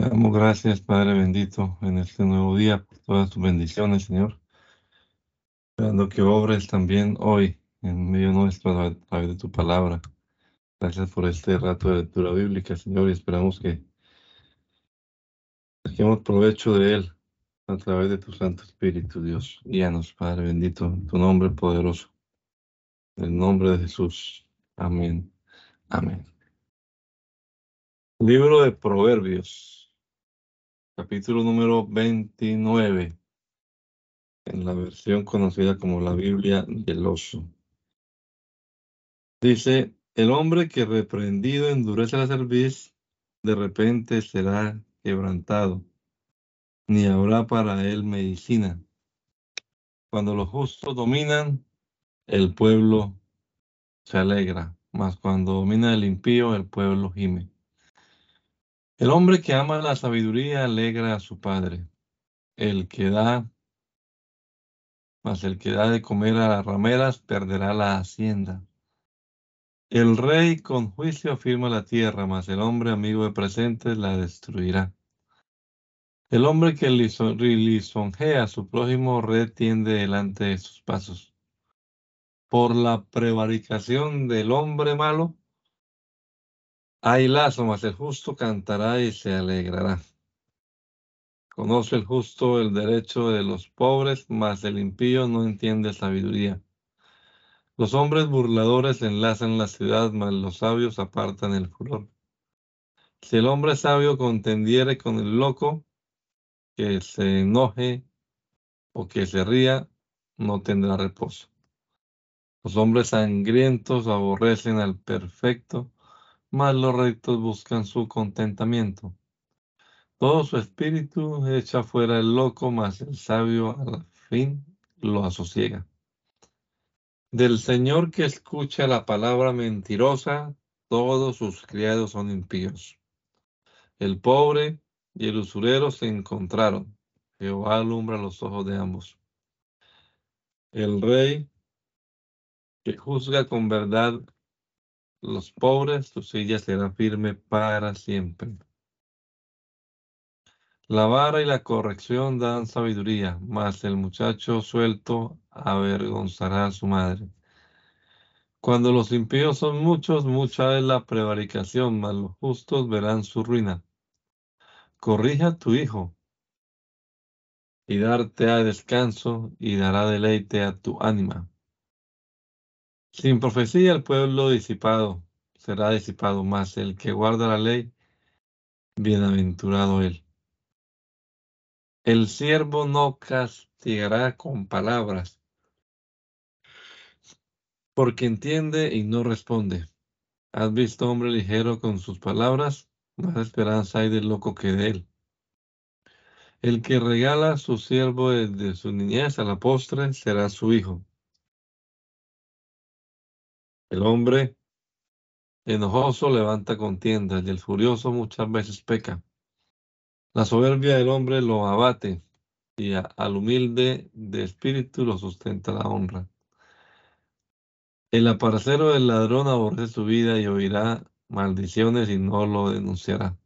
Damos gracias, Padre bendito, en este nuevo día por todas tus bendiciones, Señor. Esperando que obres también hoy en medio nuestro a través de tu palabra. Gracias por este rato de lectura bíblica, Señor, y esperamos que saquemos provecho de él a través de tu Santo Espíritu, Dios. Guíanos, Padre bendito, en tu nombre poderoso. En el nombre de Jesús. Amén. Amén. Libro de Proverbios, capítulo número 29, en la versión conocida como la Biblia del oso. Dice, el hombre que reprendido endurece la cerviz, de repente será quebrantado, ni habrá para él medicina. Cuando los justos dominan, el pueblo se alegra, mas cuando domina el impío, el pueblo gime. El hombre que ama la sabiduría alegra a su padre. El que da, mas el que da de comer a las rameras perderá la hacienda. El rey con juicio afirma la tierra, mas el hombre amigo de presentes la destruirá. El hombre que lisonjea a su prójimo retiende delante de sus pasos. Por la prevaricación del hombre malo, hay lazo, mas el justo cantará y se alegrará. Conoce el justo el derecho de los pobres, mas el impío no entiende sabiduría. Los hombres burladores enlazan la ciudad, mas los sabios apartan el furor. Si el hombre sabio contendiere con el loco, que se enoje o que se ría, no tendrá reposo. Los hombres sangrientos aborrecen al perfecto, mas los rectos buscan su contentamiento. Todo su espíritu echa fuera el loco, mas el sabio al fin lo asosiega. Del Señor que escucha la palabra mentirosa, todos sus criados son impíos. El pobre y el usurero se encontraron. Jehová alumbra los ojos de ambos. El rey que juzga con verdad los pobres, su silla será firme para siempre. La vara y la corrección dan sabiduría, mas el muchacho suelto avergonzará a su madre. Cuando los impíos son muchos, mucha es la prevaricación, mas los justos verán su ruina. Corrija a tu hijo y darte a descanso y dará deleite a tu ánima. Sin profecía el pueblo disipado será disipado, más el que guarda la ley, bienaventurado él. El siervo no castigará con palabras, porque entiende y no responde. ¿Has visto hombre ligero con sus palabras? Más esperanza hay del loco que de él. El que regala a su siervo desde su niñez a la postre será su hijo. El hombre enojoso levanta contiendas y el furioso muchas veces peca. La soberbia del hombre lo abate y al humilde de espíritu lo sustenta la honra. El aparcero del ladrón aborrece su vida y oirá maldiciones y no lo denunciará.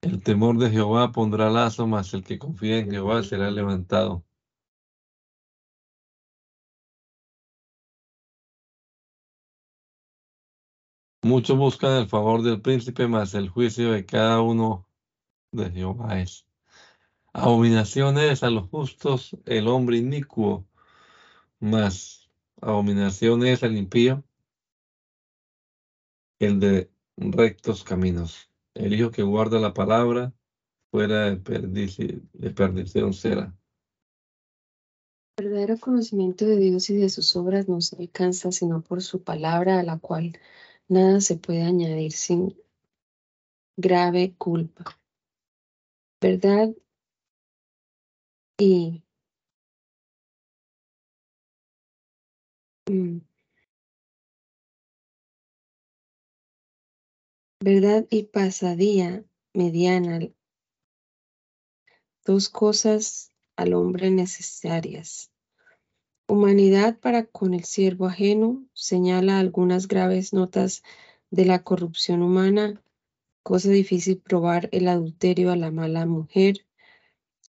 El temor de Jehová pondrá lazo, mas el que confía en Jehová será levantado. Muchos buscan el favor del príncipe, mas el juicio de cada uno de Jehová es. Abominación es a los justos el hombre inicuo, mas abominación es al impío el de rectos caminos. El hijo que guarda la palabra fuera de, de perdición será. El verdadero conocimiento de Dios y de sus obras no se alcanza sino por su palabra a la cual Nada se puede añadir sin grave culpa. ¿Verdad? Y mm, verdad y pasadía mediana, dos cosas al hombre necesarias. Humanidad para con el siervo ajeno señala algunas graves notas de la corrupción humana. Cosa difícil probar el adulterio a la mala mujer,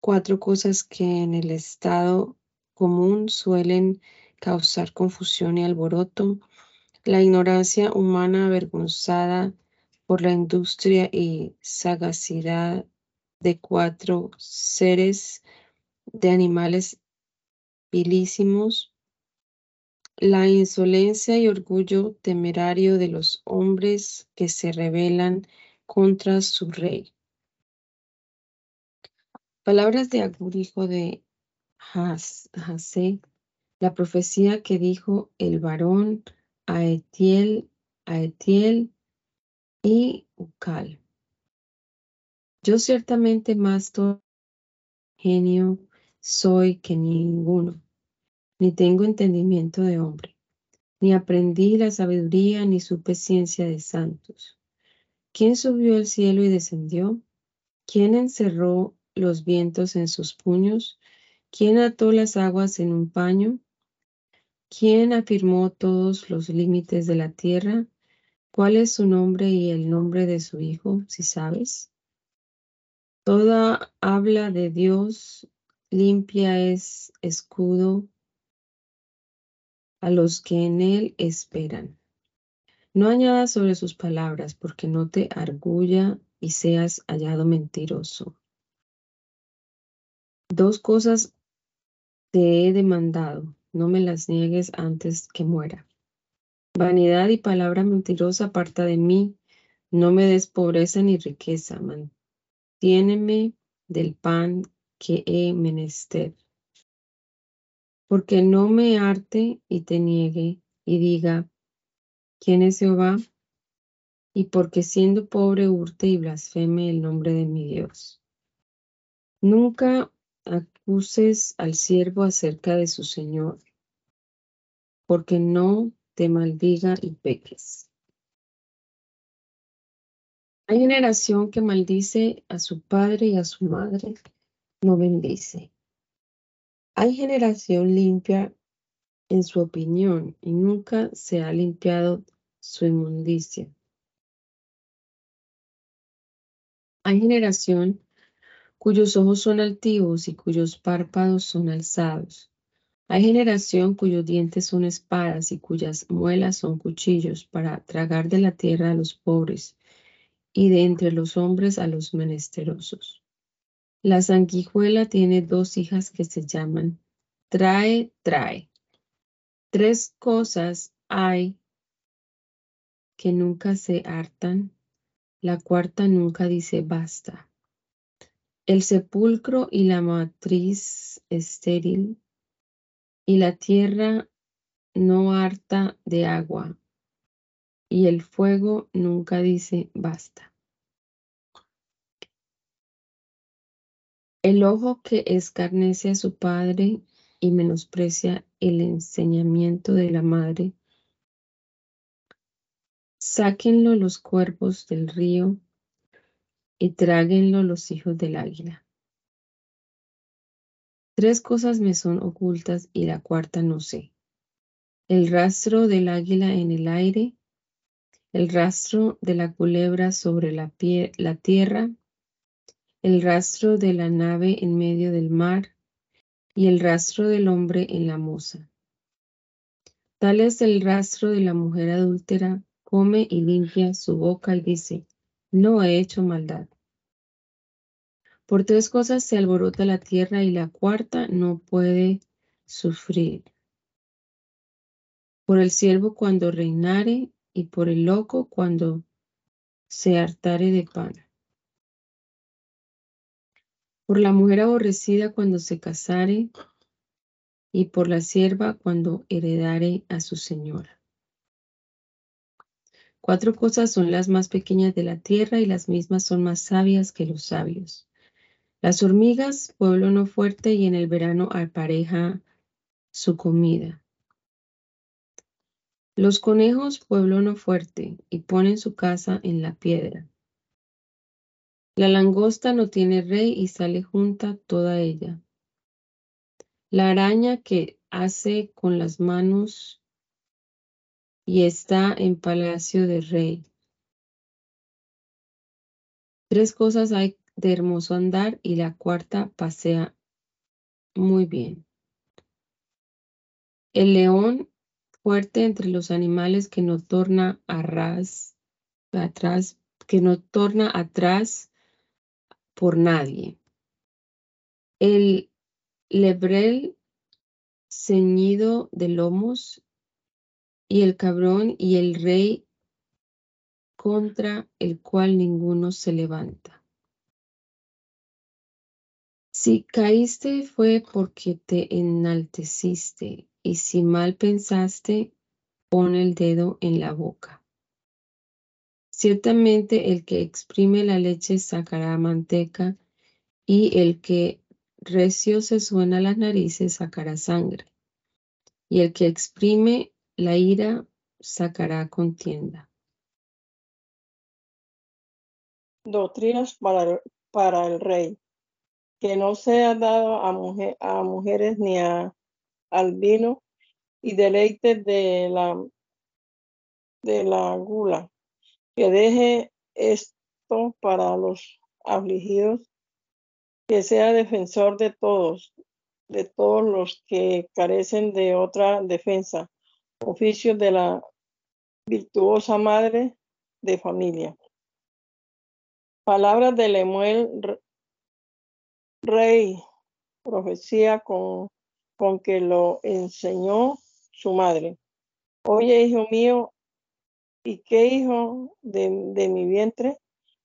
cuatro cosas que en el estado común suelen causar confusión y alboroto, la ignorancia humana avergonzada por la industria y sagacidad de cuatro seres de animales pilísimos, la insolencia y orgullo temerario de los hombres que se rebelan contra su rey. Palabras de Agur, hijo de Hasé, la profecía que dijo el varón a Etiel, a Etiel y Ucal. Yo ciertamente más genio soy que ninguno, ni tengo entendimiento de hombre, ni aprendí la sabiduría, ni supe ciencia de santos. ¿Quién subió al cielo y descendió? ¿Quién encerró los vientos en sus puños? ¿Quién ató las aguas en un paño? ¿Quién afirmó todos los límites de la tierra? ¿Cuál es su nombre y el nombre de su hijo, si sabes? Toda habla de Dios limpia es escudo a los que en él esperan. No añadas sobre sus palabras, porque no te argulla y seas hallado mentiroso. Dos cosas te he demandado, no me las niegues antes que muera. Vanidad y palabra mentirosa aparta de mí, no me des pobreza ni riqueza, mantiéneme del pan que he menester. Porque no me arte y te niegue y diga, ¿quién es Jehová? Y porque siendo pobre hurte y blasfeme el nombre de mi Dios. Nunca acuses al siervo acerca de su Señor, porque no te maldiga y peques. Hay generación que maldice a su padre y a su madre, no bendice. Hay generación limpia en su opinión y nunca se ha limpiado su inmundicia. Hay generación cuyos ojos son altivos y cuyos párpados son alzados. Hay generación cuyos dientes son espadas y cuyas muelas son cuchillos para tragar de la tierra a los pobres y de entre los hombres a los menesterosos. La sanguijuela tiene dos hijas que se llaman trae, trae. Tres cosas hay que nunca se hartan. La cuarta nunca dice basta. El sepulcro y la matriz estéril y la tierra no harta de agua y el fuego nunca dice basta. El ojo que escarnece a su padre y menosprecia el enseñamiento de la madre. Sáquenlo los cuervos del río y tráguenlo los hijos del águila. Tres cosas me son ocultas y la cuarta no sé. El rastro del águila en el aire, el rastro de la culebra sobre la, la tierra, el rastro de la nave en medio del mar y el rastro del hombre en la moza. Tal es el rastro de la mujer adúltera, come y limpia su boca y dice, no he hecho maldad. Por tres cosas se alborota la tierra y la cuarta no puede sufrir. Por el siervo cuando reinare y por el loco cuando se hartare de pan por la mujer aborrecida cuando se casare, y por la sierva cuando heredare a su señora. Cuatro cosas son las más pequeñas de la tierra y las mismas son más sabias que los sabios. Las hormigas, pueblo no fuerte, y en el verano apareja su comida. Los conejos, pueblo no fuerte, y ponen su casa en la piedra. La langosta no tiene rey y sale junta toda ella. La araña que hace con las manos y está en palacio de rey. Tres cosas hay de hermoso andar y la cuarta pasea muy bien. El león fuerte entre los animales que no torna ras, atrás, que no torna atrás por nadie. El lebrel ceñido de lomos y el cabrón y el rey contra el cual ninguno se levanta. Si caíste fue porque te enalteciste, y si mal pensaste, pon el dedo en la boca. Ciertamente el que exprime la leche sacará manteca, y el que recio se suena las narices sacará sangre, y el que exprime la ira sacará contienda. Doctrinas para, el rey que no sea dado a, mujer, a mujeres ni a, al vino y deleite de la, de la gula, que deje esto para los afligidos, que sea defensor de todos, de todos los que carecen de otra defensa, oficio de la virtuosa madre de familia. Palabras de Lemuel rey, profecía con, con que lo enseñó su madre. Oye, hijo mío, ¿y qué hijo de, mi vientre?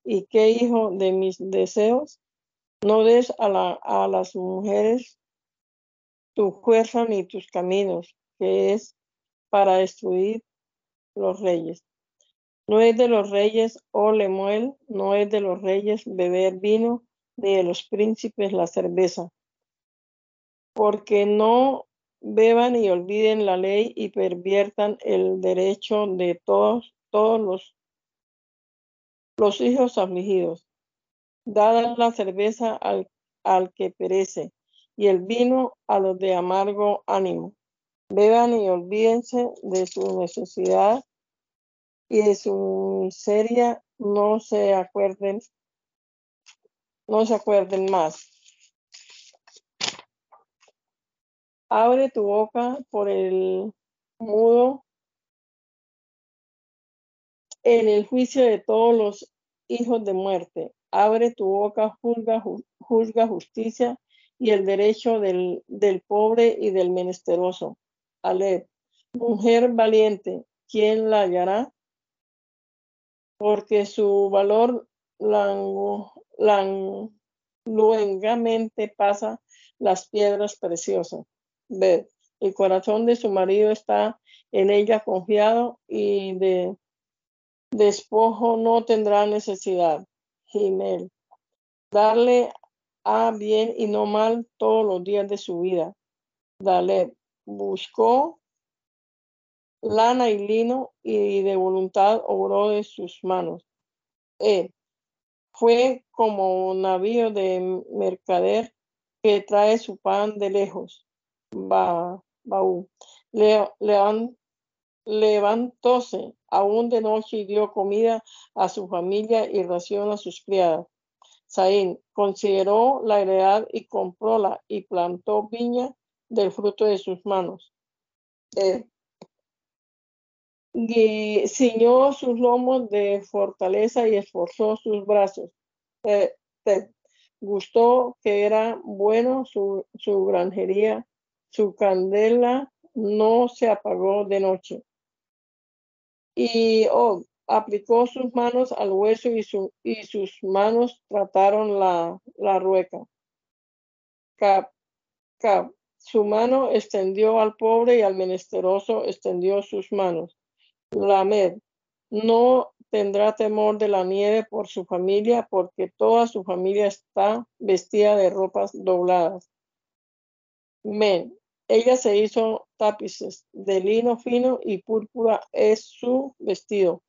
¿Y qué hijo de mis deseos? No des a, la, a las mujeres tu fuerza ni tus caminos, que es para destruir los reyes. No es de los reyes, oh Lemuel, no es de los reyes beber vino de los príncipes la cerveza, porque no beban y olviden la ley y perviertan el derecho de todos, todos los, hijos afligidos. Dada la cerveza al, al que perece y el vino a los de amargo ánimo. Beban y olvídense de su necesidad y de su miseria, no se acuerden no se acuerden más. Abre tu boca por el mudo en el juicio de todos los hijos de muerte. Abre tu boca, juzga, juzga justicia y el derecho del, pobre y del menesteroso. Alep, mujer valiente, ¿quién la hallará? Porque su valor luengamente pasa las piedras preciosas. El corazón de su marido está en ella confiado y de despojo no tendrá necesidad. Gimel, darle a bien y no mal todos los días de su vida. Dale, buscó lana y lino y de voluntad obró de sus manos. E, fue como un navío de mercader que trae su pan de lejos. Ba, baú. Le, levantóse aún de noche y dio comida a su familia y ración a sus criadas. Saín consideró la heredad y compróla y plantó viña del fruto de sus manos. Eh, ciñó sus lomos de fortaleza y esforzó sus brazos. te gustó que era bueno su granjería, su candela no se apagó de noche. Y oh, aplicó sus manos al hueso y sus manos trataron la, la rueca. Cap, cap, su mano extendió al pobre y al menesteroso extendió sus manos. Lamed no tendrá temor de la nieve por su familia, porque toda su familia está vestida de ropas dobladas. Men, ella se hizo tapices de lino fino y púrpura es su vestido.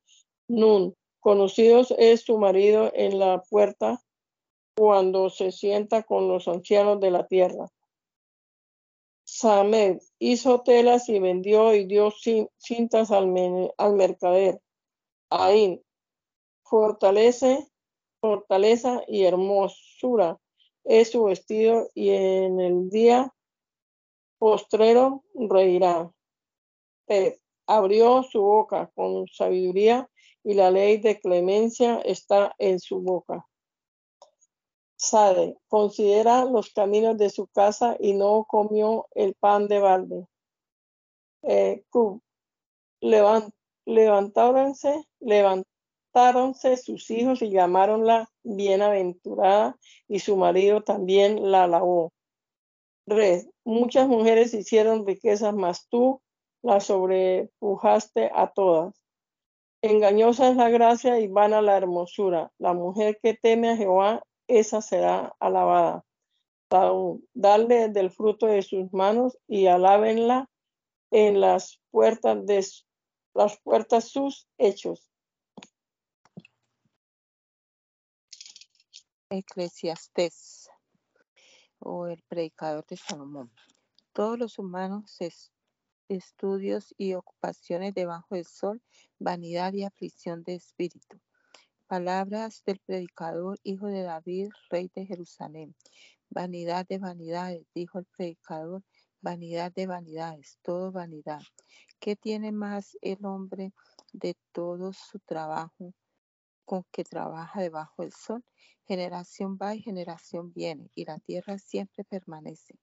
Nun, conocidos es su marido en la puerta cuando se sienta con los ancianos de la tierra. Samed hizo telas y vendió y dio cintas al, mercader. Ain fortalece fortaleza y hermosura es su vestido y en el día postrero reirá. abrió su boca con sabiduría y la ley de clemencia está en su boca. Sade, considera los caminos de su casa y no comió el pan de balde. Eh, levantáronse, levantáronse sus hijos y llamaronla bienaventurada y su marido también la alabó. Red, muchas mujeres hicieron riquezas, mas tú las sobrepujaste a todas. Engañosa es la gracia y vana la hermosura. La mujer que teme a Jehová, esa será alabada. Dale del fruto de sus manos y alábenla en las puertas de las puertas sus hechos. Eclesiastés o el predicador de Salomón. Todos los humanos, estudios y ocupaciones debajo del sol, vanidad y aflicción de espíritu. Palabras del predicador, hijo de David, rey de Jerusalén. Vanidad de vanidades, dijo el predicador, vanidad de vanidades, todo vanidad. ¿Qué tiene más el hombre de todo su trabajo con que trabaja debajo del sol? Generación va y generación viene, y la tierra siempre permanece.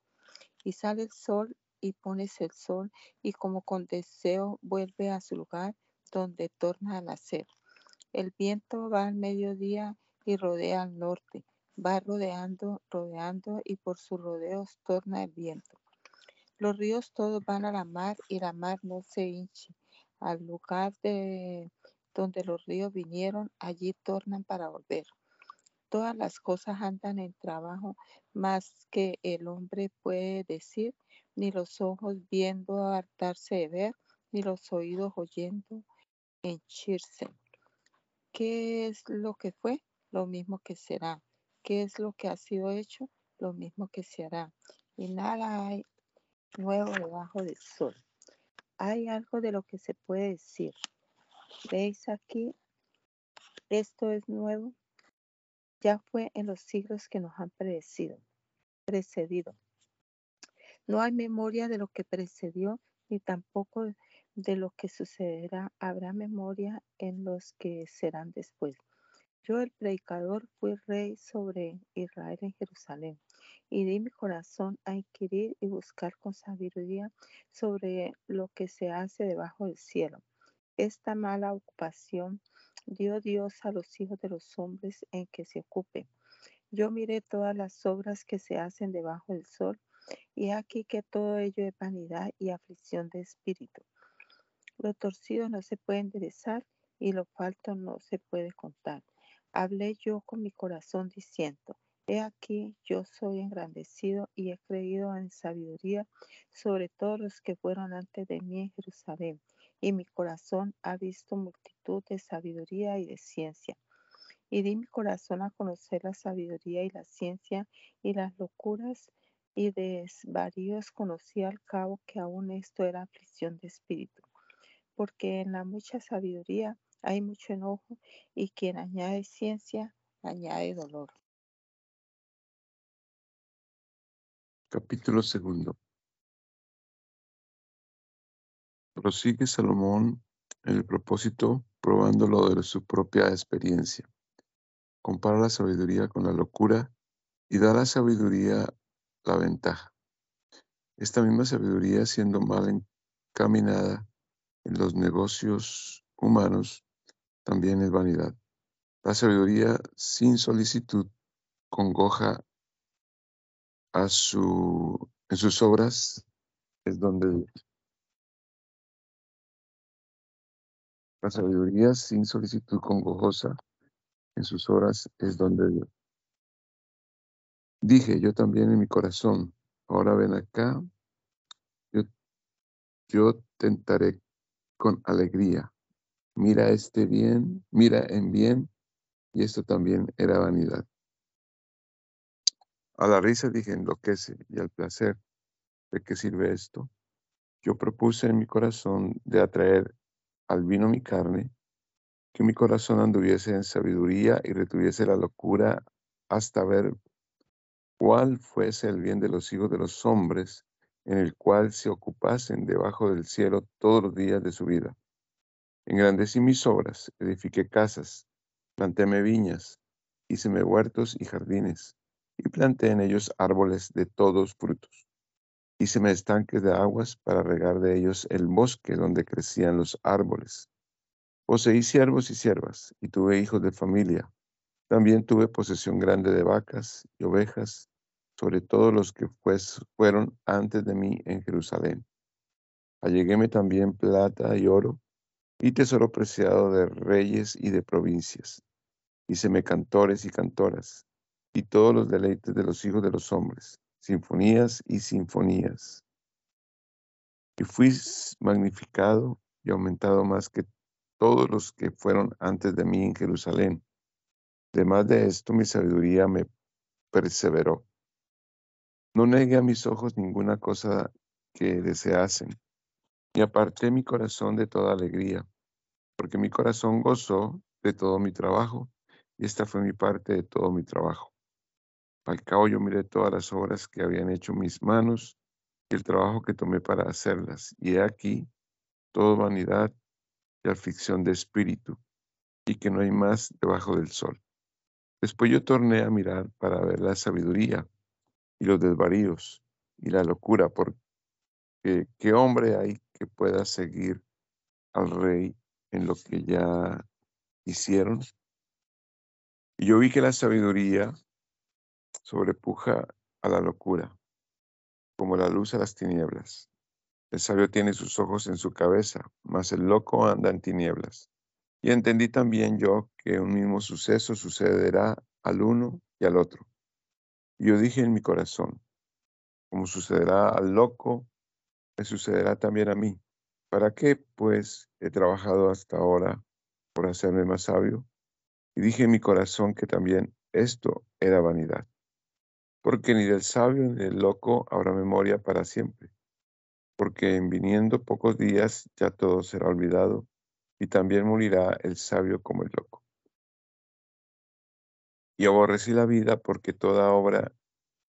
Y sale el sol y pones el sol, y como con deseo vuelve a su lugar donde torna a nacer. El viento va al mediodía y rodea al norte, va rodeando, rodeando, y por sus rodeos torna el viento. Los ríos todos van a la mar y la mar no se hinche. Al lugar de donde los ríos vinieron, allí tornan para volver. Todas las cosas andan en trabajo más que el hombre puede decir, ni los ojos viendo hartarse de ver, ni los oídos oyendo henchirse. ¿Qué es lo que fue? Lo mismo que será. ¿Qué es lo que ha sido hecho? Lo mismo que se hará. Y nada hay nuevo debajo del sol. Hay algo de lo que se puede decir. ¿Veis aquí? Esto es nuevo. Ya fue en los siglos que nos han precedido. precedido. No hay memoria de lo que precedió, ni tampoco de lo que sucederá. Habrá memoria en los que serán después. Yo, el predicador, fui rey sobre Israel en Jerusalén y di mi corazón a inquirir y buscar con sabiduría sobre lo que se hace debajo del cielo. Esta mala ocupación dio Dios a los hijos de los hombres en que se ocupe. Yo miré todas las obras que se hacen debajo del sol, y aquí que todo ello es vanidad y aflicción de espíritu. Lo torcido no se puede enderezar y lo falto no se puede contar. Hablé yo con mi corazón diciendo, He aquí, yo soy engrandecido y he creído en sabiduría sobre todos los que fueron antes de mí en Jerusalén, y mi corazón ha visto multitud de sabiduría y de ciencia. Y di mi corazón a conocer la sabiduría y la ciencia y las locuras y desvaríos conocí al cabo que aún esto era aflicción de espíritu. Porque en la mucha sabiduría hay mucho enojo y quien añade ciencia añade dolor. Capítulo segundo. Prosigue Salomón en el propósito probándolo de su propia experiencia. Compara la sabiduría con la locura y da a la sabiduría la ventaja. Esta misma sabiduría, siendo mal encaminada en los negocios humanos, también es vanidad. La sabiduría sin solicitud congoja a su, en sus obras es donde sabiduría sin solicitud congojosa en sus obras es donde Dios. Dije yo también en mi corazón, ahora ven acá, yo, yo tentaré con alegría. Mira este bien, mira en bien, y esto también era vanidad. A la risa dije enloquece y al placer, ¿de qué sirve esto? Yo propuse en mi corazón de atraer al vino mi carne, que mi corazón anduviese en sabiduría y retuviese la locura hasta ver cuál fuese el bien de los hijos de los hombres, en el cual se ocupasen debajo del cielo todos los días de su vida. Engrandecí mis obras, edifiqué casas, plantéme viñas, híceme huertos y jardines, y planté en ellos árboles de todos frutos. Híceme estanques de aguas para regar de ellos el bosque donde crecían los árboles. Poseí siervos y siervas, y tuve hijos de familia. También tuve posesión grande de vacas y ovejas, sobre todo los que pues, fueron antes de mí en Jerusalén. Alleguéme también plata y oro, y tesoro preciado de reyes y de provincias. Híceme cantores y cantoras, y todos los deleites de los hijos de los hombres, sinfonías y sinfonías. Y fui magnificado y aumentado más que todos los que fueron antes de mí en Jerusalén. Además de esto, mi sabiduría me perseveró. No negué a mis ojos ninguna cosa que deseasen, y aparté mi corazón de toda alegría, porque mi corazón gozó de todo mi trabajo, y esta fue mi parte de todo mi trabajo. Al cabo yo miré todas las obras que habían hecho mis manos y el trabajo que tomé para hacerlas, y he aquí, todo vanidad y aflicción de espíritu, y que no hay más debajo del sol. Después yo torné a mirar para ver la sabiduría y los desvaríos y la locura, porque qué hombre hay que pueda seguir al rey en lo que ya hicieron. Y yo vi que la sabiduría sobrepuja a la locura, como la luz a las tinieblas. El sabio tiene sus ojos en su cabeza, mas el loco anda en tinieblas. Y entendí también yo que un mismo suceso sucederá al uno y al otro. Y yo dije en mi corazón, como sucederá al loco, me sucederá también a mí. ¿Para qué, pues, he trabajado hasta ahora por hacerme más sabio? Y dije en mi corazón que también esto era vanidad. Porque ni del sabio ni del loco habrá memoria para siempre. Porque en viniendo pocos días ya todo será olvidado y también morirá el sabio como el loco. Y aborrecí la vida porque toda obra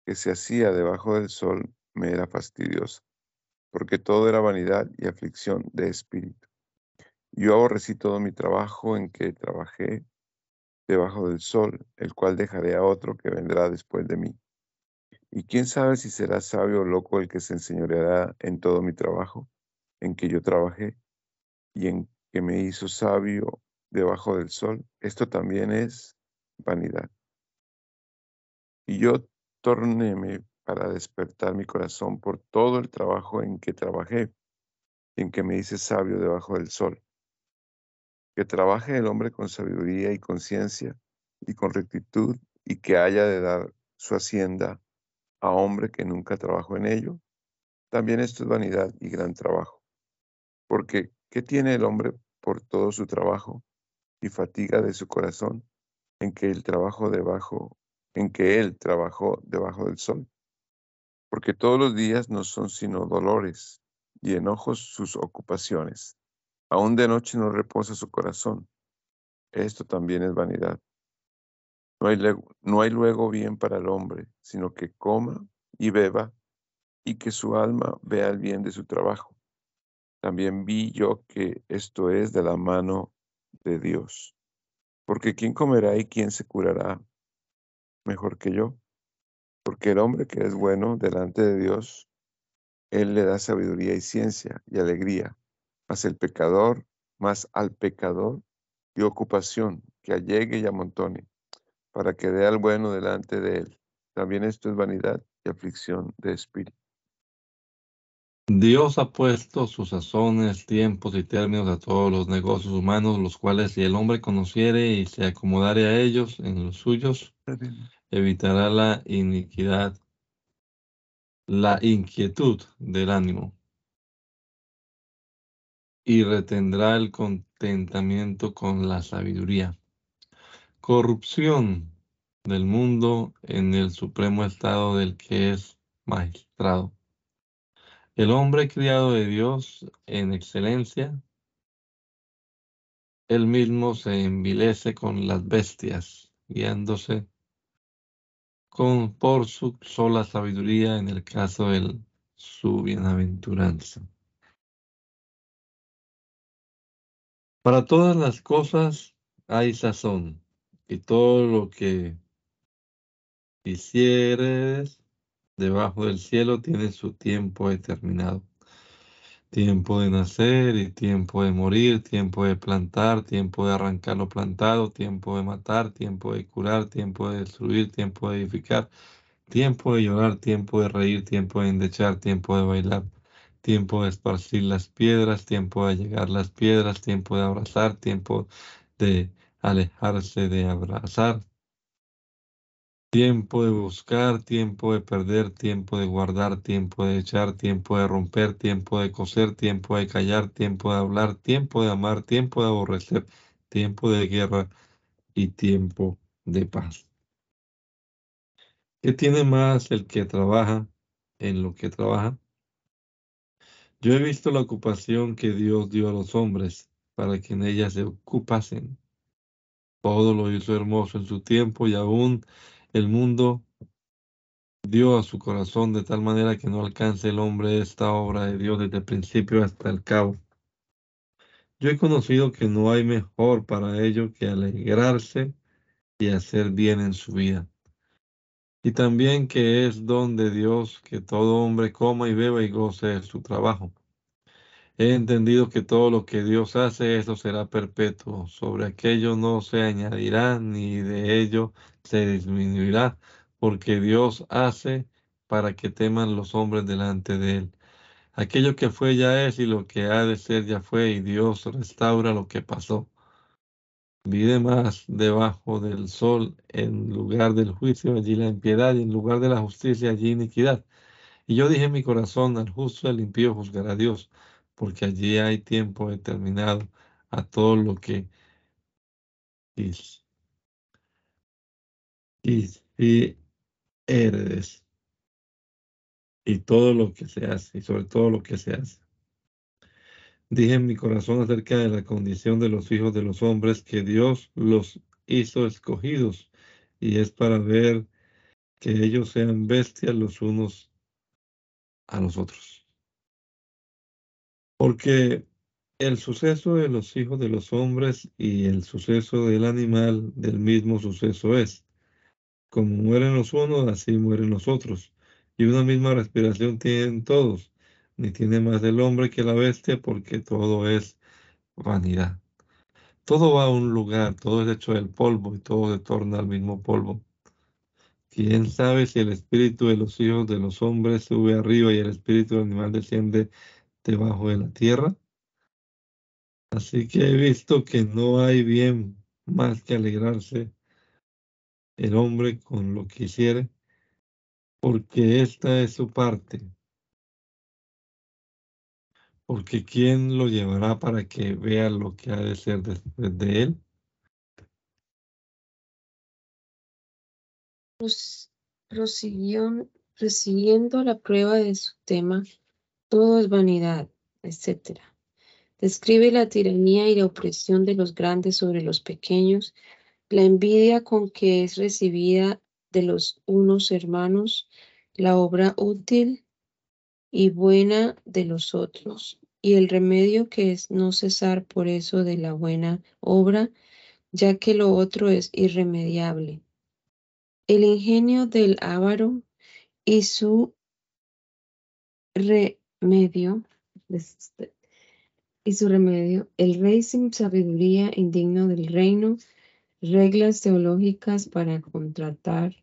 que se hacía debajo del sol me era fastidiosa, porque todo era vanidad y aflicción de espíritu. Yo aborrecí todo mi trabajo en que trabajé debajo del sol, el cual dejaré a otro que vendrá después de mí. Y quién sabe si será sabio o loco el que se enseñoreará en todo mi trabajo, en que yo trabajé y en que me hizo sabio debajo del sol. Esto también es vanidad. Y yo tornéme para despertar mi corazón por todo el trabajo en que trabajé, en que me hice sabio debajo del sol. Que trabaje el hombre con sabiduría y conciencia y con rectitud y que haya de dar su hacienda a hombre que nunca trabajó en ello. También esto es vanidad y gran trabajo. Porque, ¿qué tiene el hombre por todo su trabajo y fatiga de su corazón en que el trabajo debajo en que él trabajó debajo del sol. Porque todos los días no son sino dolores y enojos sus ocupaciones. Aún de noche no reposa su corazón. Esto también es vanidad. No hay, luego bien para el hombre, sino que coma y beba y que su alma vea el bien de su trabajo. También vi yo que esto es de la mano de Dios. Porque ¿quién comerá y quién se curará? mejor que yo, porque el hombre que es bueno delante de Dios, Él le da sabiduría y ciencia y alegría, más el pecador, más al pecador y ocupación que allegue y amontone, para que dé al bueno delante de Él. También esto es vanidad y aflicción de espíritu. Dios ha puesto sus sazones, tiempos y términos a todos los negocios humanos, los cuales si el hombre conociere y se acomodare a ellos en los suyos, evitará la iniquidad, la inquietud del ánimo y retendrá el contentamiento con la sabiduría. Corrupción del mundo en el supremo estado del que es magistrado. El hombre criado de Dios en excelencia él mismo se envilece con las bestias, guiándose con, por su sola sabiduría en el caso de su bienaventuranza. Para todas las cosas hay sazón, y todo lo que hicieres debajo del cielo tiene su tiempo determinado. Tiempo de nacer y tiempo de morir, tiempo de plantar, tiempo de arrancar lo plantado, tiempo de matar, tiempo de curar, tiempo de destruir, tiempo de edificar, tiempo de llorar, tiempo de reír, tiempo de endechar, tiempo de bailar, tiempo de esparcir las piedras, tiempo de llegar las piedras, tiempo de abrazar, tiempo de alejarse de abrazar, Tiempo de buscar, tiempo de perder, tiempo de guardar, tiempo de echar, tiempo de romper, tiempo de coser, tiempo de callar, tiempo de hablar, tiempo de amar, tiempo de aborrecer, tiempo de guerra y tiempo de paz. ¿Qué tiene más el que trabaja en lo que trabaja? Yo he visto la ocupación que Dios dio a los hombres para que en ella se ocupasen. Todo lo hizo hermoso en su tiempo y aún el mundo dio a su corazón de tal manera que no alcance el hombre esta obra de Dios desde el principio hasta el cabo. Yo he conocido que no hay mejor para ello que alegrarse y hacer bien en su vida. Y también que es don de Dios que todo hombre coma y beba y goce de su trabajo. He entendido que todo lo que Dios hace, eso será perpetuo. Sobre aquello no se añadirá, ni de ello se disminuirá, porque Dios hace para que teman los hombres delante de Él. Aquello que fue ya es y lo que ha de ser ya fue, y Dios restaura lo que pasó. Vive más debajo del sol, en lugar del juicio, allí la impiedad, y en lugar de la justicia, allí iniquidad. Y yo dije en mi corazón, al justo al impío juzgará Dios porque allí hay tiempo determinado a todo lo que es. Y, y heredes. Y todo lo que se hace, y sobre todo lo que se hace. Dije en mi corazón acerca de la condición de los hijos de los hombres que Dios los hizo escogidos y es para ver que ellos sean bestias los unos a los otros. Porque el suceso de los hijos de los hombres y el suceso del animal del mismo suceso es. Como mueren los unos, así mueren los otros. Y una misma respiración tienen todos. Ni tiene más el hombre que la bestia, porque todo es vanidad. Todo va a un lugar, todo es hecho del polvo y todo se torna al mismo polvo. ¿Quién sabe si el espíritu de los hijos de los hombres sube arriba y el espíritu del animal desciende debajo de la tierra. Así que he visto que no hay bien más que alegrarse el hombre con lo que hiciere, porque esta es su parte. Porque ¿quién lo llevará para que vea lo que ha de ser después de él? Prosiguiendo la prueba de su tema, todo es vanidad, etc. Describe la tiranía y la opresión de los grandes sobre los pequeños, la envidia con que es recibida de los unos hermanos, la obra útil y buena de los otros, y el remedio que es no cesar por eso de la buena obra, ya que lo otro es irremediable. El ingenio del avaro y su medio y su remedio, el rey sin sabiduría indigno del reino, reglas teológicas para contratar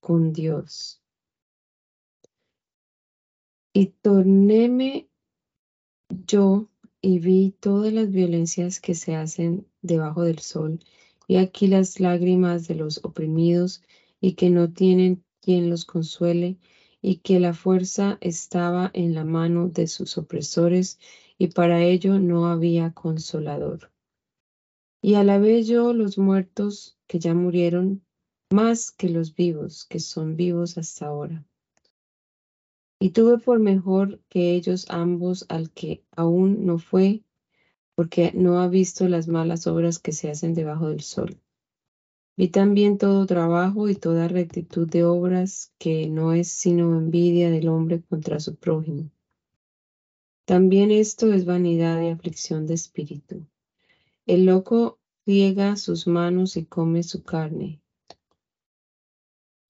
con Dios. Y tornéme yo y vi todas las violencias que se hacen debajo del sol, y aquí las lágrimas de los oprimidos y que no tienen quien los consuele, y que la fuerza estaba en la mano de sus opresores y para ello no había consolador. Y alabé yo los muertos que ya murieron más que los vivos que son vivos hasta ahora. Y tuve por mejor que ellos ambos al que aún no fue, porque no ha visto las malas obras que se hacen debajo del sol. Vi también todo trabajo y toda rectitud de obras que no es sino envidia del hombre contra su prójimo. También esto es vanidad y aflicción de espíritu. El loco riega sus manos y come su carne.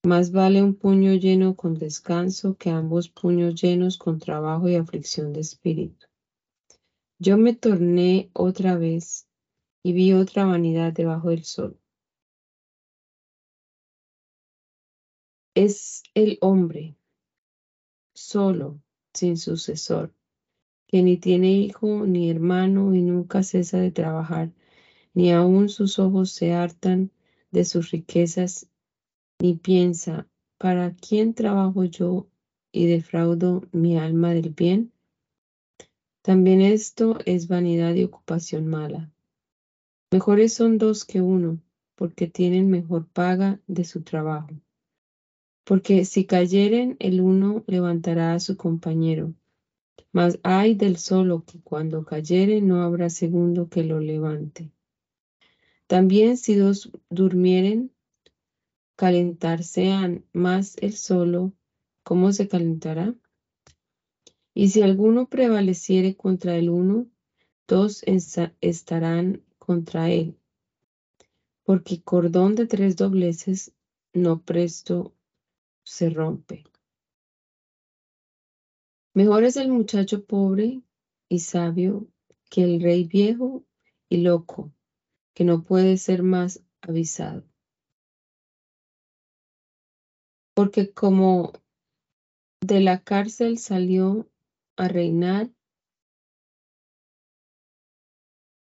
Más vale un puño lleno con descanso que ambos puños llenos con trabajo y aflicción de espíritu. Yo me torné otra vez y vi otra vanidad debajo del sol. Es el hombre solo, sin sucesor, que ni tiene hijo ni hermano y nunca cesa de trabajar, ni aun sus ojos se hartan de sus riquezas, ni piensa, ¿para quién trabajo yo y defraudo mi alma del bien? También esto es vanidad y ocupación mala. Mejores son dos que uno, porque tienen mejor paga de su trabajo. Porque si cayeren, el uno levantará a su compañero mas hay del solo que cuando cayere no habrá segundo que lo levante. También si dos durmieren, calentarsean más el solo, ¿cómo se calentará? Y si alguno prevaleciere contra el uno, dos estarán contra él, porque cordón de tres dobleces no presto se rompe. Mejor es el muchacho pobre y sabio que el rey viejo y loco, que no puede ser más avisado. Porque como de la cárcel salió a reinar,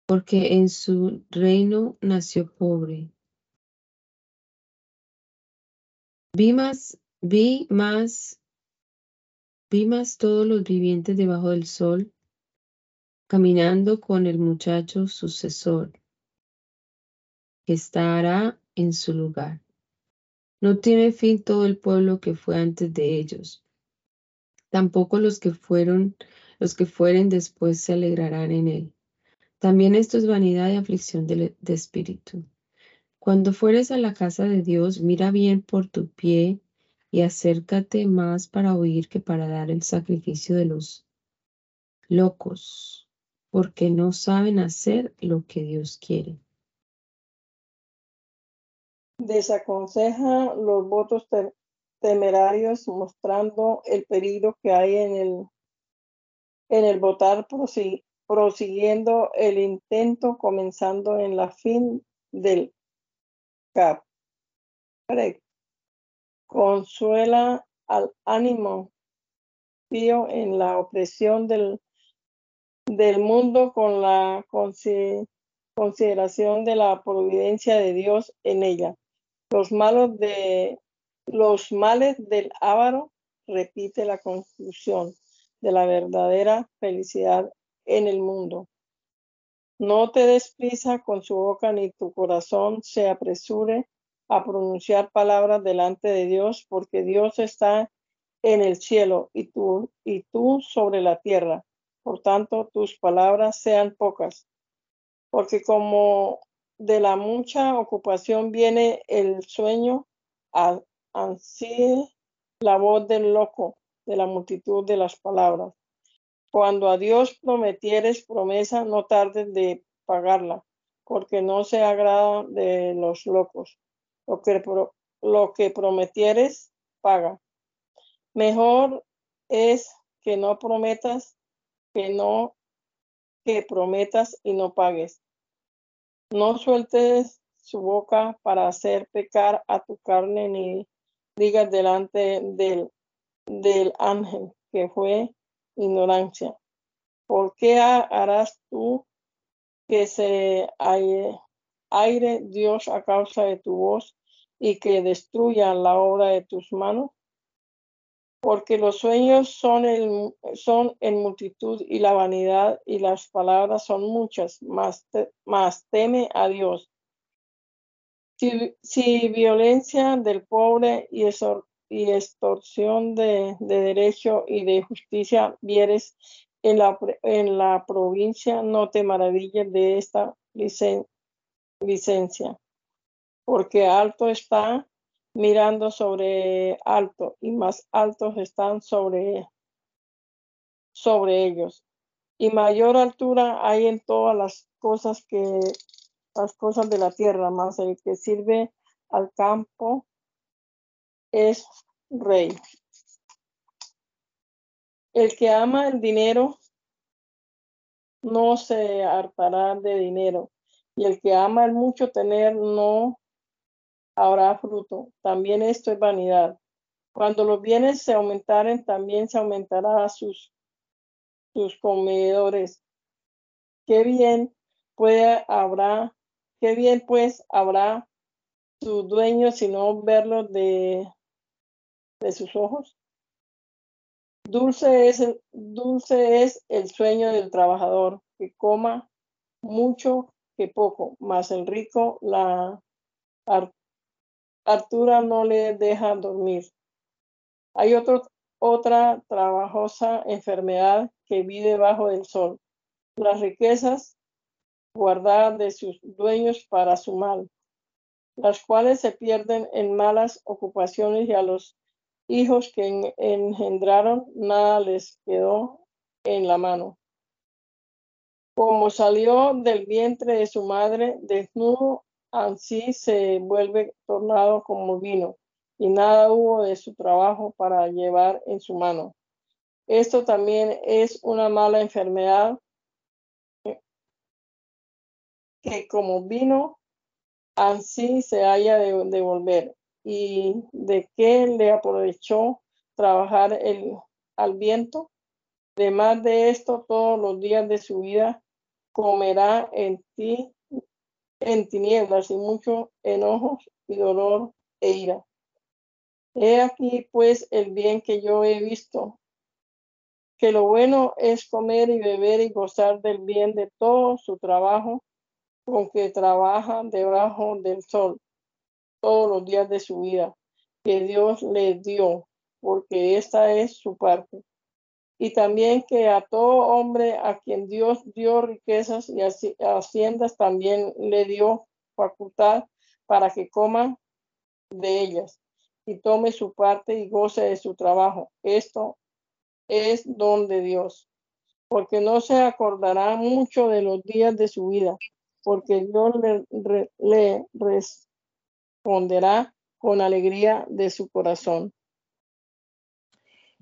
porque en su reino nació pobre. Vi más, vi más Vi más todos los vivientes debajo del sol, caminando con el muchacho sucesor, que estará en su lugar. No tiene fin todo el pueblo que fue antes de ellos. Tampoco los que fueron, los que fueren después se alegrarán en él. También esto es vanidad y aflicción de, de espíritu. Cuando fueres a la casa de Dios, mira bien por tu pie y acércate más para oír que para dar el sacrificio de los locos, porque no saben hacer lo que Dios quiere. Desaconseja los votos temerarios mostrando el peligro que hay en el, en el votar prosiguiendo el intento comenzando en la fin del cap consuela al ánimo pío en la opresión del, del mundo con la consideración de la providencia de Dios en ella. Los malos de los males del ávaro repite la conclusión de la verdadera felicidad en el mundo. No te desprisa con su boca ni tu corazón se apresure a pronunciar palabras delante de Dios, porque Dios está en el cielo y tú, y tú sobre la tierra. Por tanto, tus palabras sean pocas, porque como de la mucha ocupación viene el sueño, así la voz del loco de la multitud de las palabras. Cuando a Dios prometieres promesa, no tardes de pagarla, porque no se agrada de los locos lo que, lo que prometieres, paga. Mejor es que no prometas, que no que prometas y no pagues. No sueltes su boca para hacer pecar a tu carne, ni digas delante del, del ángel que fue ignorancia. ¿Por qué harás tú que se aire Dios a causa de tu voz y que destruyan la obra de tus manos? Porque los sueños son, el, son en multitud y la vanidad y las palabras son muchas, más, más teme a Dios. Si, violencia del pobre y, extorsión de, de, derecho y de justicia vieres en la, en la provincia no te maravilles de esta licencia, porque alto está mirando sobre alto y más altos están sobre, sobre ellos. Y mayor altura hay en todas las cosas que las cosas de la tierra, más el que sirve al campo es rey. El que ama el dinero no se hartará de dinero, y el que ama el mucho tener no habrá fruto. También esto es vanidad. Cuando los bienes se aumentaren, también se aumentará sus, sus comedores. Qué bien puede habrá, qué bien pues habrá su dueño si no verlo de, de sus ojos. Dulce es, el, dulce es el sueño del trabajador, que coma mucho que poco, mas el rico la Artura no le deja dormir. Hay otra trabajosa enfermedad que vive bajo del sol. Las riquezas guardadas de sus dueños para su mal, las cuales se pierden en malas ocupaciones y a los hijos que engendraron, nada les quedó en la mano. Como salió del vientre de su madre desnudo, así se vuelve tornado como vino, y nada hubo de su trabajo para llevar en su mano. Esto también es una mala enfermedad que como vino, así se haya de, volver y de qué le aprovechó trabajar el, al viento. Además de esto, todos los días de su vida comerá en ti en tinieblas y mucho enojo y dolor e ira. He aquí pues el bien que yo he visto, que lo bueno es comer y beber y gozar del bien de todo su trabajo con que trabaja debajo del sol todos los días de su vida que Dios le dio, porque esta es su parte. Y también que a todo hombre a quien Dios dio riquezas y haciendas también le dio facultad para que coma de ellas y tome su parte y goce de su trabajo. Esto es don de Dios, porque no se acordará mucho de los días de su vida, porque Dios le, le responderá con alegría de su corazón.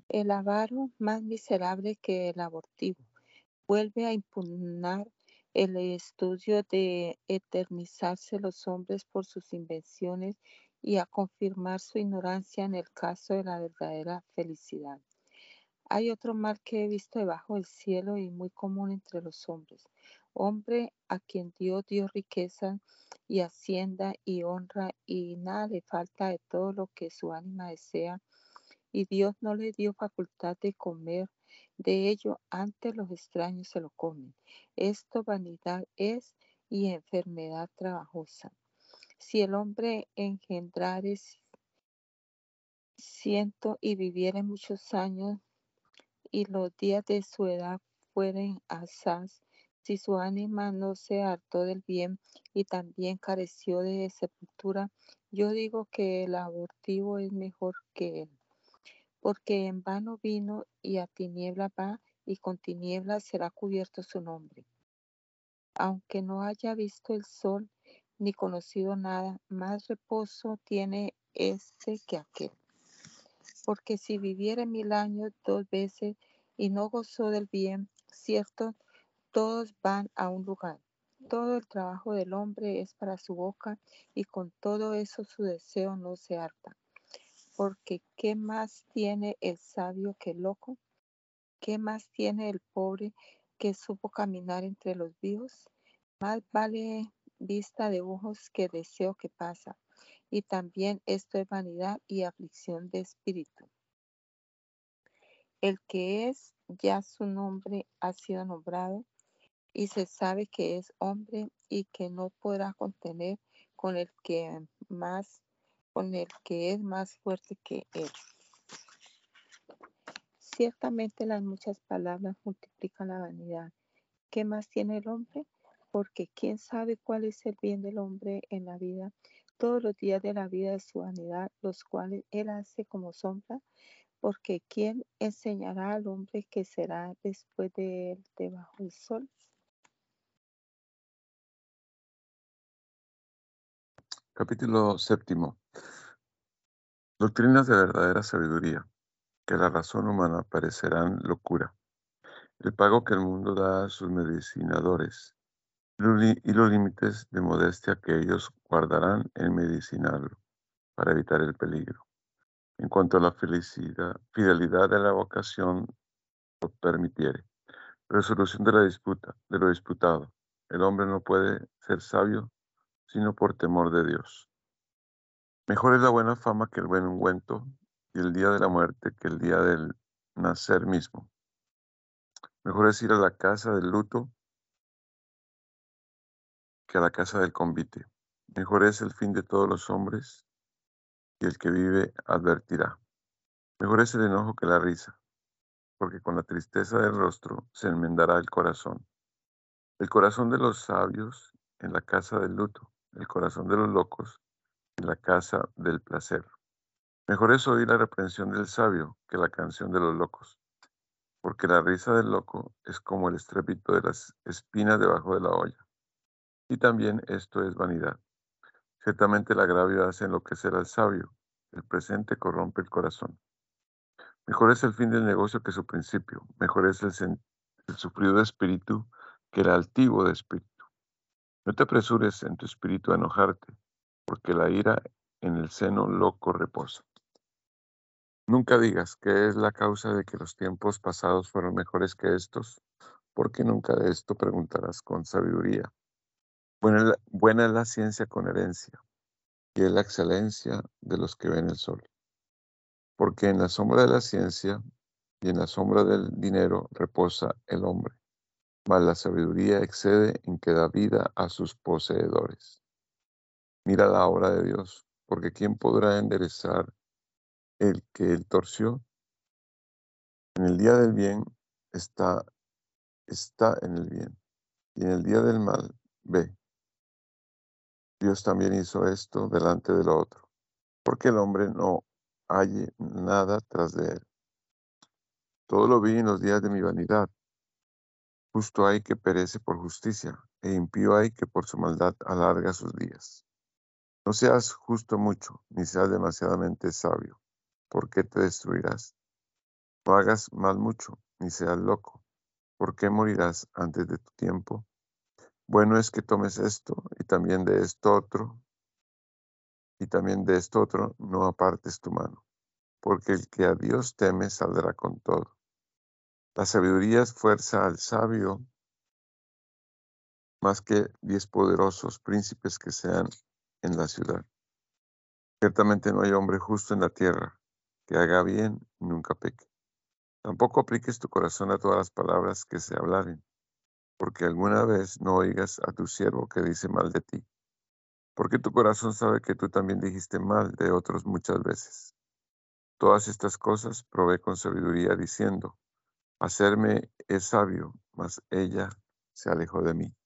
El avaro, más miserable que el abortivo, vuelve a impugnar el estudio de eternizarse los hombres por sus invenciones y a confirmar su ignorancia en el caso de la verdadera felicidad. Hay otro mal que he visto debajo del cielo y muy común entre los hombres. Hombre a quien Dios dio riqueza y hacienda y honra y nada le falta de todo lo que su ánima desea y Dios no le dio facultad de comer de ello, antes los extraños se lo comen. Esto vanidad es y enfermedad trabajosa. Si el hombre engendrare ciento y viviere muchos años y los días de su edad fueren asaz, si su ánima no se hartó del bien y también careció de sepultura, yo digo que el abortivo es mejor que él porque en vano vino y a tiniebla va y con tinieblas será cubierto su nombre. Aunque no haya visto el sol ni conocido nada, más reposo tiene este que aquel. Porque si viviera mil años dos veces y no gozó del bien, cierto, todos van a un lugar. Todo el trabajo del hombre es para su boca y con todo eso su deseo no se harta. Porque ¿qué más tiene el sabio que el loco? ¿Qué más tiene el pobre que supo caminar entre los vivos? Más vale vista de ojos que deseo que pasa. Y también esto es vanidad y aflicción de espíritu. El que es, ya su nombre ha sido nombrado, y se sabe que es hombre y que no podrá contener con el que más con el que es más fuerte que él. Ciertamente las muchas palabras multiplican la vanidad. ¿Qué más tiene el hombre? Porque quién sabe cuál es el bien del hombre en la vida, todos los días de la vida de su vanidad, los cuales él hace como sombra, porque quién enseñará al hombre que será después de él debajo del sol. Capítulo séptimo. Doctrinas de verdadera sabiduría, que la razón humana parecerán locura. El pago que el mundo da a sus medicinadores y los límites de modestia que ellos guardarán en medicinarlo para evitar el peligro. En cuanto a la felicidad, fidelidad de la vocación lo permitiere. Resolución de la disputa, de lo disputado. El hombre no puede ser sabio sino por temor de Dios. Mejor es la buena fama que el buen ungüento, y el día de la muerte que el día del nacer mismo. Mejor es ir a la casa del luto que a la casa del convite. Mejor es el fin de todos los hombres, y el que vive advertirá. Mejor es el enojo que la risa, porque con la tristeza del rostro se enmendará el corazón. El corazón de los sabios en la casa del luto, el corazón de los locos la casa del placer. Mejor es oír la reprensión del sabio que la canción de los locos, porque la risa del loco es como el estrépito de las espinas debajo de la olla. Y también esto es vanidad. Ciertamente el agravio hace enloquecer al sabio, el presente corrompe el corazón. Mejor es el fin del negocio que su principio, mejor es el, el sufrido de espíritu que el altivo de espíritu. No te apresures en tu espíritu a enojarte, porque la ira en el seno loco reposa. Nunca digas que es la causa de que los tiempos pasados fueron mejores que estos, porque nunca de esto preguntarás con sabiduría. Buena, buena es la ciencia con herencia, y es la excelencia de los que ven el sol. Porque en la sombra de la ciencia y en la sombra del dinero reposa el hombre mas la sabiduría excede en que da vida a sus poseedores. Mira la obra de Dios, porque ¿quién podrá enderezar el que él torció? En el día del bien está, está en el bien, y en el día del mal ve. Dios también hizo esto delante del otro, porque el hombre no halle nada tras de él. Todo lo vi en los días de mi vanidad, Justo hay que perece por justicia, e impío hay que por su maldad alarga sus días. No seas justo mucho, ni seas demasiadamente sabio, ¿por qué te destruirás? No hagas mal mucho, ni seas loco, ¿por qué morirás antes de tu tiempo? Bueno es que tomes esto y también de esto otro, y también de esto otro no apartes tu mano, porque el que a Dios teme saldrá con todo. La sabiduría esfuerza al sabio más que diez poderosos príncipes que sean en la ciudad. Ciertamente no hay hombre justo en la tierra que haga bien y nunca peque. Tampoco apliques tu corazón a todas las palabras que se hablaren, porque alguna vez no oigas a tu siervo que dice mal de ti, porque tu corazón sabe que tú también dijiste mal de otros muchas veces. Todas estas cosas probé con sabiduría diciendo, Hacerme es sabio, mas ella se alejó de mí.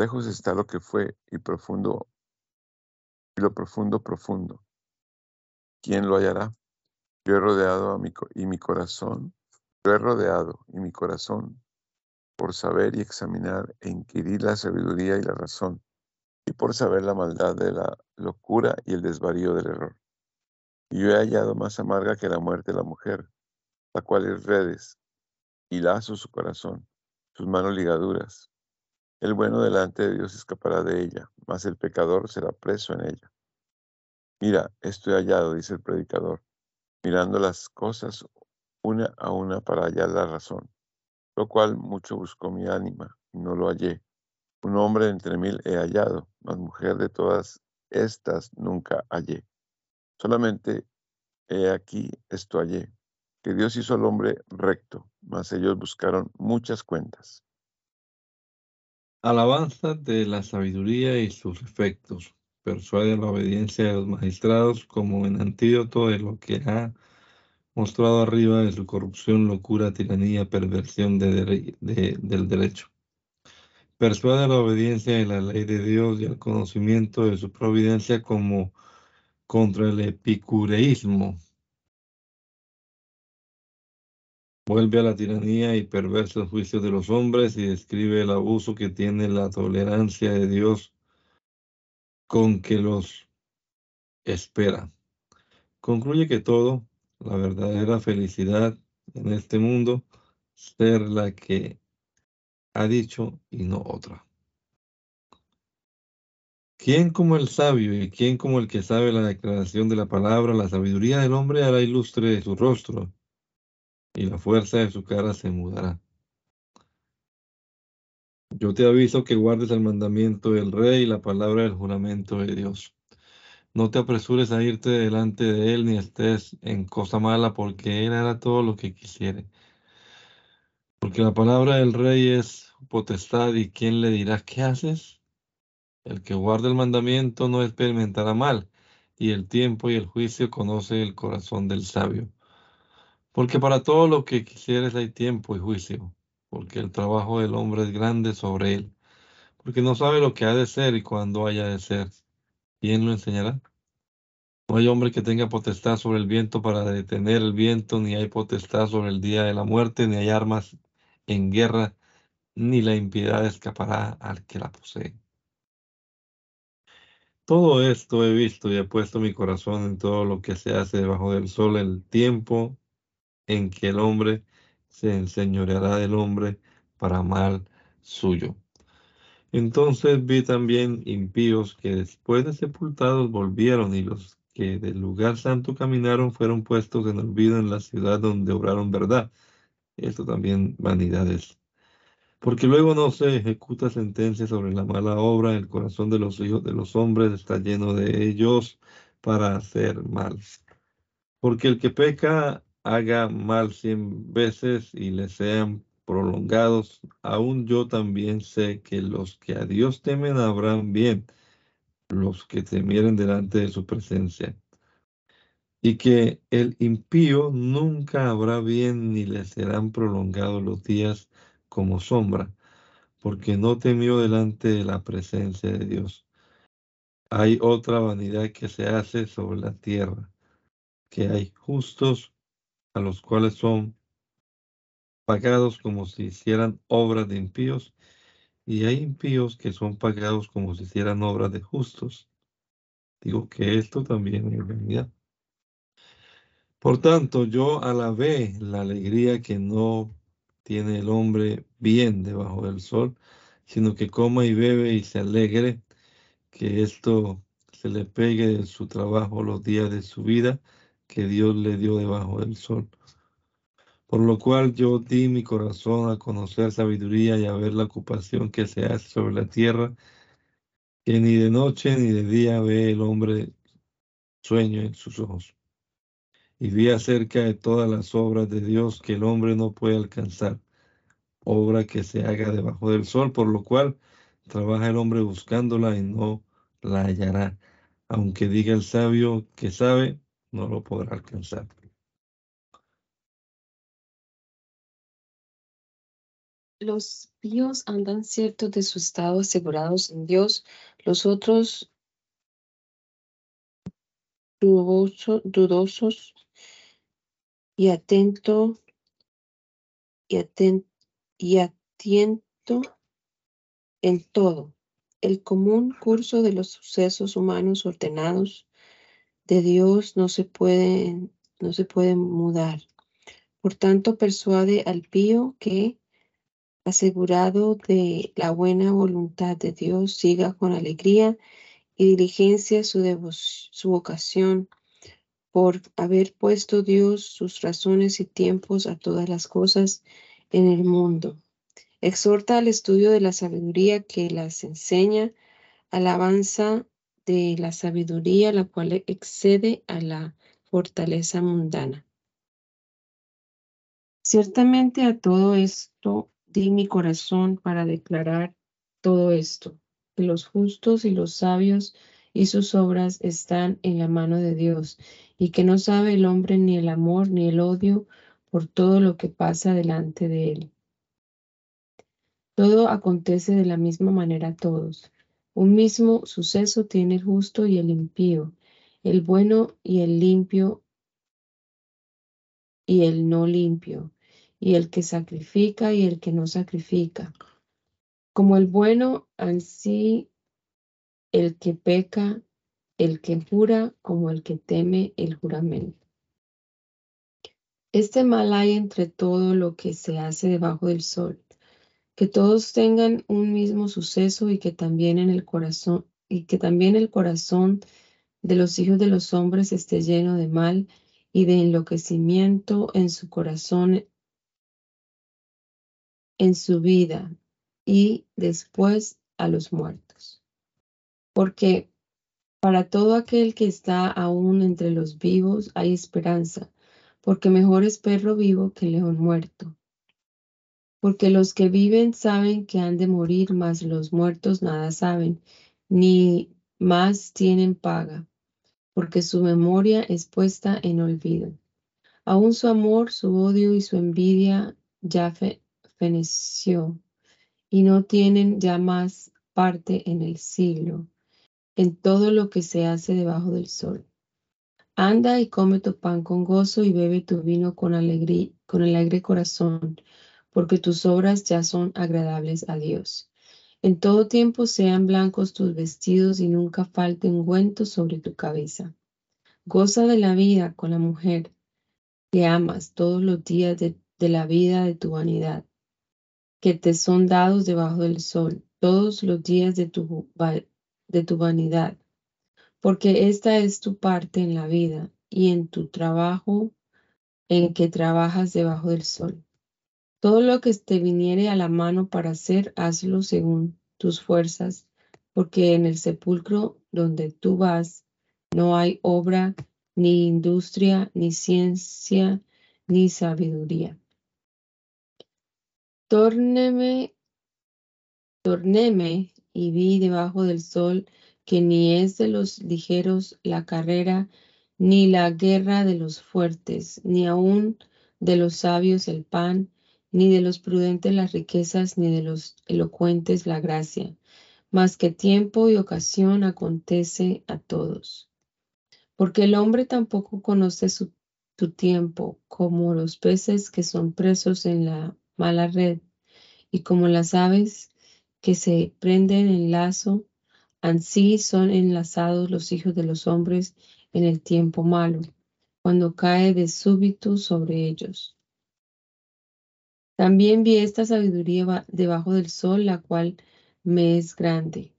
Lejos está lo que fue y profundo, y lo profundo, profundo. ¿Quién lo hallará? Yo he rodeado a mi, y mi corazón, yo he rodeado y mi corazón por saber y examinar e inquirir la sabiduría y la razón, y por saber la maldad de la locura y el desvarío del error. Y yo he hallado más amarga que la muerte de la mujer, la cual es redes y lazo su corazón, sus manos ligaduras. El bueno delante de Dios escapará de ella, mas el pecador será preso en ella. Mira, estoy hallado, dice el predicador, mirando las cosas una a una para hallar la razón, lo cual mucho buscó mi ánima y no lo hallé. Un hombre entre mil he hallado, mas mujer de todas estas nunca hallé. Solamente he aquí esto hallé, que Dios hizo al hombre recto, mas ellos buscaron muchas cuentas. Alabanza de la sabiduría y sus efectos. Persuade la obediencia de los magistrados como en antídoto de lo que ha mostrado arriba de su corrupción, locura, tiranía, perversión del derecho. Persuade la obediencia de la ley de Dios y al conocimiento de su providencia como contra el epicureísmo. Vuelve a la tiranía y perversos juicios de los hombres y describe el abuso que tiene la tolerancia de Dios con que los espera. Concluye que todo, la verdadera felicidad en este mundo, ser la que ha dicho y no otra. ¿Quién como el sabio y quién como el que sabe la declaración de la palabra, la sabiduría del hombre hará ilustre de su rostro y la fuerza de su cara se mudará? Yo te aviso que guardes el mandamiento del rey y la palabra del juramento de Dios. No te apresures a irte delante de él ni estés en cosa mala, porque él hará todo lo que quisiere. Porque la palabra del rey es potestad y ¿quién le dirá qué haces? El que guarda el mandamiento no experimentará mal, y el tiempo y el juicio conoce el corazón del sabio. Porque para todo lo que quisieres hay tiempo y juicio, porque el trabajo del hombre es grande sobre él, porque no sabe lo que ha de ser y cuándo haya de ser. ¿Quién lo enseñará? No hay hombre que tenga potestad sobre el viento para detener el viento, ni hay potestad sobre el día de la muerte, ni hay armas en guerra, ni la impiedad escapará al que la posee. Todo esto he visto y he puesto mi corazón en todo lo que se hace debajo del sol, el tiempo en que el hombre se enseñoreará del hombre para mal suyo. Entonces vi también impíos que después de sepultados volvieron y los que del lugar santo caminaron fueron puestos en olvido en la ciudad donde obraron verdad esto también vanidades. Porque luego no se ejecuta sentencia sobre la mala obra, el corazón de los hijos de los hombres está lleno de ellos para hacer mal. Porque el que peca haga mal cien veces y le sean prolongados, aún yo también sé que los que a Dios temen habrán bien, los que temieren delante de su presencia y que el impío nunca habrá bien ni le serán prolongados los días como sombra, porque no temió delante de la presencia de Dios. Hay otra vanidad que se hace sobre la tierra, que hay justos a los cuales son pagados como si hicieran obras de impíos, y hay impíos que son pagados como si hicieran obras de justos. Digo que esto también es vanidad. Por tanto, yo alabé la alegría que no tiene el hombre bien debajo del sol, sino que coma y bebe y se alegre, que esto se le pegue de su trabajo los días de su vida que Dios le dio debajo del sol. Por lo cual yo di mi corazón a conocer sabiduría y a ver la ocupación que se hace sobre la tierra, que ni de noche ni de día ve el hombre sueño en sus ojos y vi acerca de todas las obras de Dios que el hombre no puede alcanzar, obra que se haga debajo del sol, por lo cual trabaja el hombre buscándola y no la hallará. Aunque diga el sabio que sabe, no lo podrá alcanzar. Los píos andan ciertos de su estado asegurados en Dios, los otros dudosos y atento y, atento y atiento en todo. El común curso de los sucesos humanos ordenados de Dios no se puede, no se puede mudar. Por tanto, persuade al pío que, asegurado de la buena voluntad de Dios, siga con alegría y diligencia su, su vocación por haber puesto Dios sus razones y tiempos a todas las cosas en el mundo. Exhorta al estudio de la sabiduría que las enseña, alabanza de la sabiduría, la cual excede a la fortaleza mundana. Ciertamente a todo esto di mi corazón para declarar todo esto, que los justos y los sabios y sus obras están en la mano de Dios y que no sabe el hombre ni el amor ni el odio por todo lo que pasa delante de él. Todo acontece de la misma manera a todos. Un mismo suceso tiene el justo y el impío, el bueno y el limpio y el no limpio, y el que sacrifica y el que no sacrifica. Como el bueno, así el que peca, el que jura, como el que teme el juramento. Este mal hay entre todo lo que se hace debajo del sol, que todos tengan un mismo suceso y que también en el corazón y que también el corazón de los hijos de los hombres esté lleno de mal y de enloquecimiento en su corazón en su vida y después a los muertos. Porque para todo aquel que está aún entre los vivos hay esperanza, porque mejor es perro vivo que león muerto. Porque los que viven saben que han de morir, mas los muertos nada saben, ni más tienen paga, porque su memoria es puesta en olvido. Aún su amor, su odio y su envidia ya feneció y no tienen ya más parte en el siglo, en todo lo que se hace debajo del sol. Anda y come tu pan con gozo y bebe tu vino con alegría, con alegre corazón, porque tus obras ya son agradables a Dios. En todo tiempo sean blancos tus vestidos y nunca falte ungüento sobre tu cabeza. Goza de la vida con la mujer que amas todos los días de la vida de tu vanidad que te son dados debajo del sol todos los días de tu, de tu vanidad, porque esta es tu parte en la vida y en tu trabajo en que trabajas debajo del sol. Todo lo que te viniere a la mano para hacer, hazlo según tus fuerzas, porque en el sepulcro donde tú vas no hay obra, ni industria, ni ciencia, ni sabiduría. Tornéme, tornéme y vi debajo del sol que ni es de los ligeros la carrera, ni la guerra de los fuertes, ni aun de los sabios el pan, ni de los prudentes las riquezas, ni de los elocuentes la gracia, mas que tiempo y ocasión acontece a todos. Porque el hombre tampoco conoce su, su tiempo, como los peces que son presos en la mala red, y como las aves que se prenden en lazo, así son enlazados los hijos de los hombres en el tiempo malo, cuando cae de súbito sobre ellos. También vi esta sabiduría debajo del sol, la cual me es grande.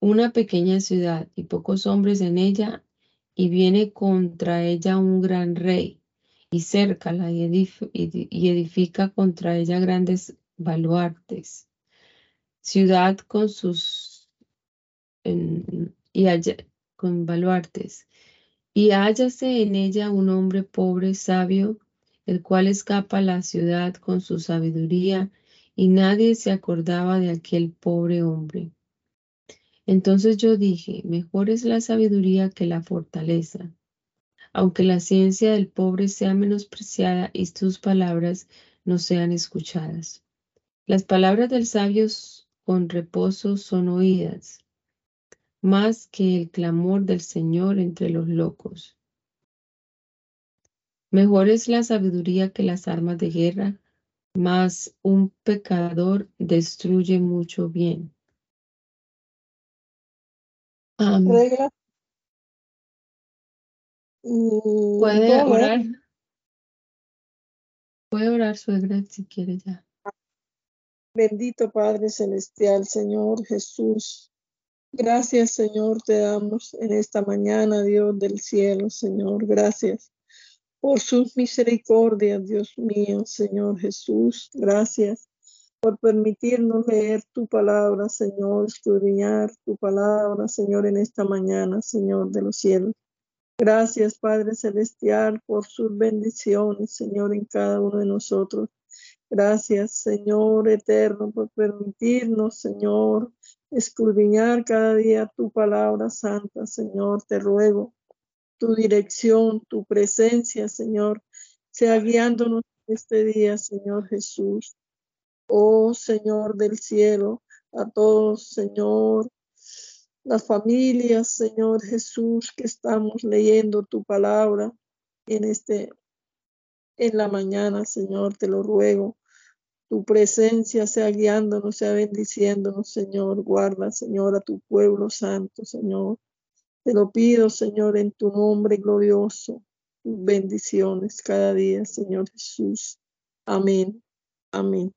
Una pequeña ciudad y pocos hombres en ella, y viene contra ella un gran rey y cércala y, edifica contra ella grandes baluartes. Ciudad con sus y con baluartes. Y hállase en ella un hombre pobre, sabio, el cual escapa a la ciudad con su sabiduría, y nadie se acordaba de aquel pobre hombre. Entonces yo dije, mejor es la sabiduría que la fortaleza aunque la ciencia del pobre sea menospreciada y sus palabras no sean escuchadas. Las palabras del sabio con reposo son oídas, más que el clamor del Señor entre los locos. Mejor es la sabiduría que las armas de guerra, mas un pecador destruye mucho bien. Puede orar. Puede orar, suegra, si quiere ya. Bendito Padre Celestial, Señor Jesús. Gracias, Señor, te damos en esta mañana, Dios del cielo, Señor. Gracias por sus misericordias, Dios mío, Señor Jesús. Gracias por permitirnos leer tu palabra, Señor, estudiar tu palabra, Señor, en esta mañana, Señor de los cielos. Gracias, Padre Celestial, por sus bendiciones, Señor, en cada uno de nosotros. Gracias, Señor eterno, por permitirnos, Señor, escudriñar cada día tu palabra santa, Señor. Te ruego tu dirección, tu presencia, Señor, sea guiándonos este día, Señor Jesús. Oh Señor del cielo, a todos, Señor, las familias, Señor Jesús, que estamos leyendo tu palabra en este en la mañana, Señor, te lo ruego. Tu presencia sea guiándonos, sea bendiciéndonos, Señor. Guarda, Señor, a tu pueblo santo, Señor. Te lo pido, Señor, en tu nombre glorioso. Bendiciones cada día, Señor Jesús. Amén. Amén.